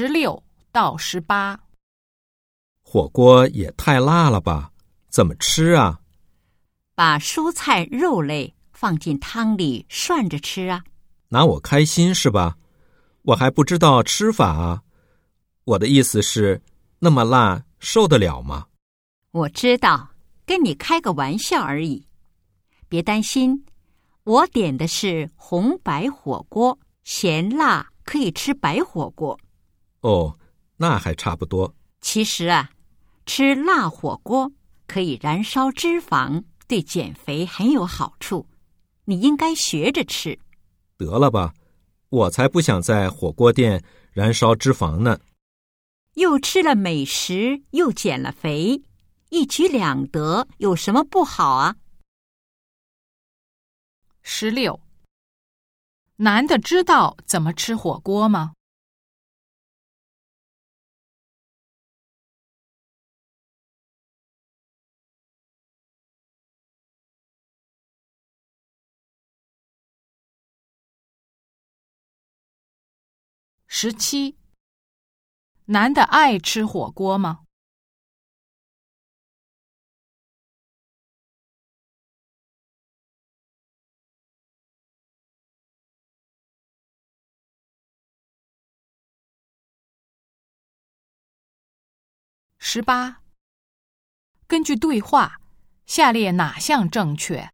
十六到十八。火锅也太辣了吧？怎么吃啊？把蔬菜、肉类放进汤里涮着吃啊。拿我开心是吧？我还不知道吃法啊。我的意思是，那么辣受得了吗？我知道，跟你开个玩笑而已。别担心，我点的是红白火锅，咸辣可以吃白火锅。哦，那还差不多。其实啊，吃辣火锅可以燃烧脂肪，对减肥很有好处。你应该学着吃。得了吧，我才不想在火锅店燃烧脂肪呢。又吃了美食，又减了肥，一举两得，有什么不好啊？十六，男的知道怎么吃火锅吗？十七，男的爱吃火锅吗？十八，根据对话，下列哪项正确？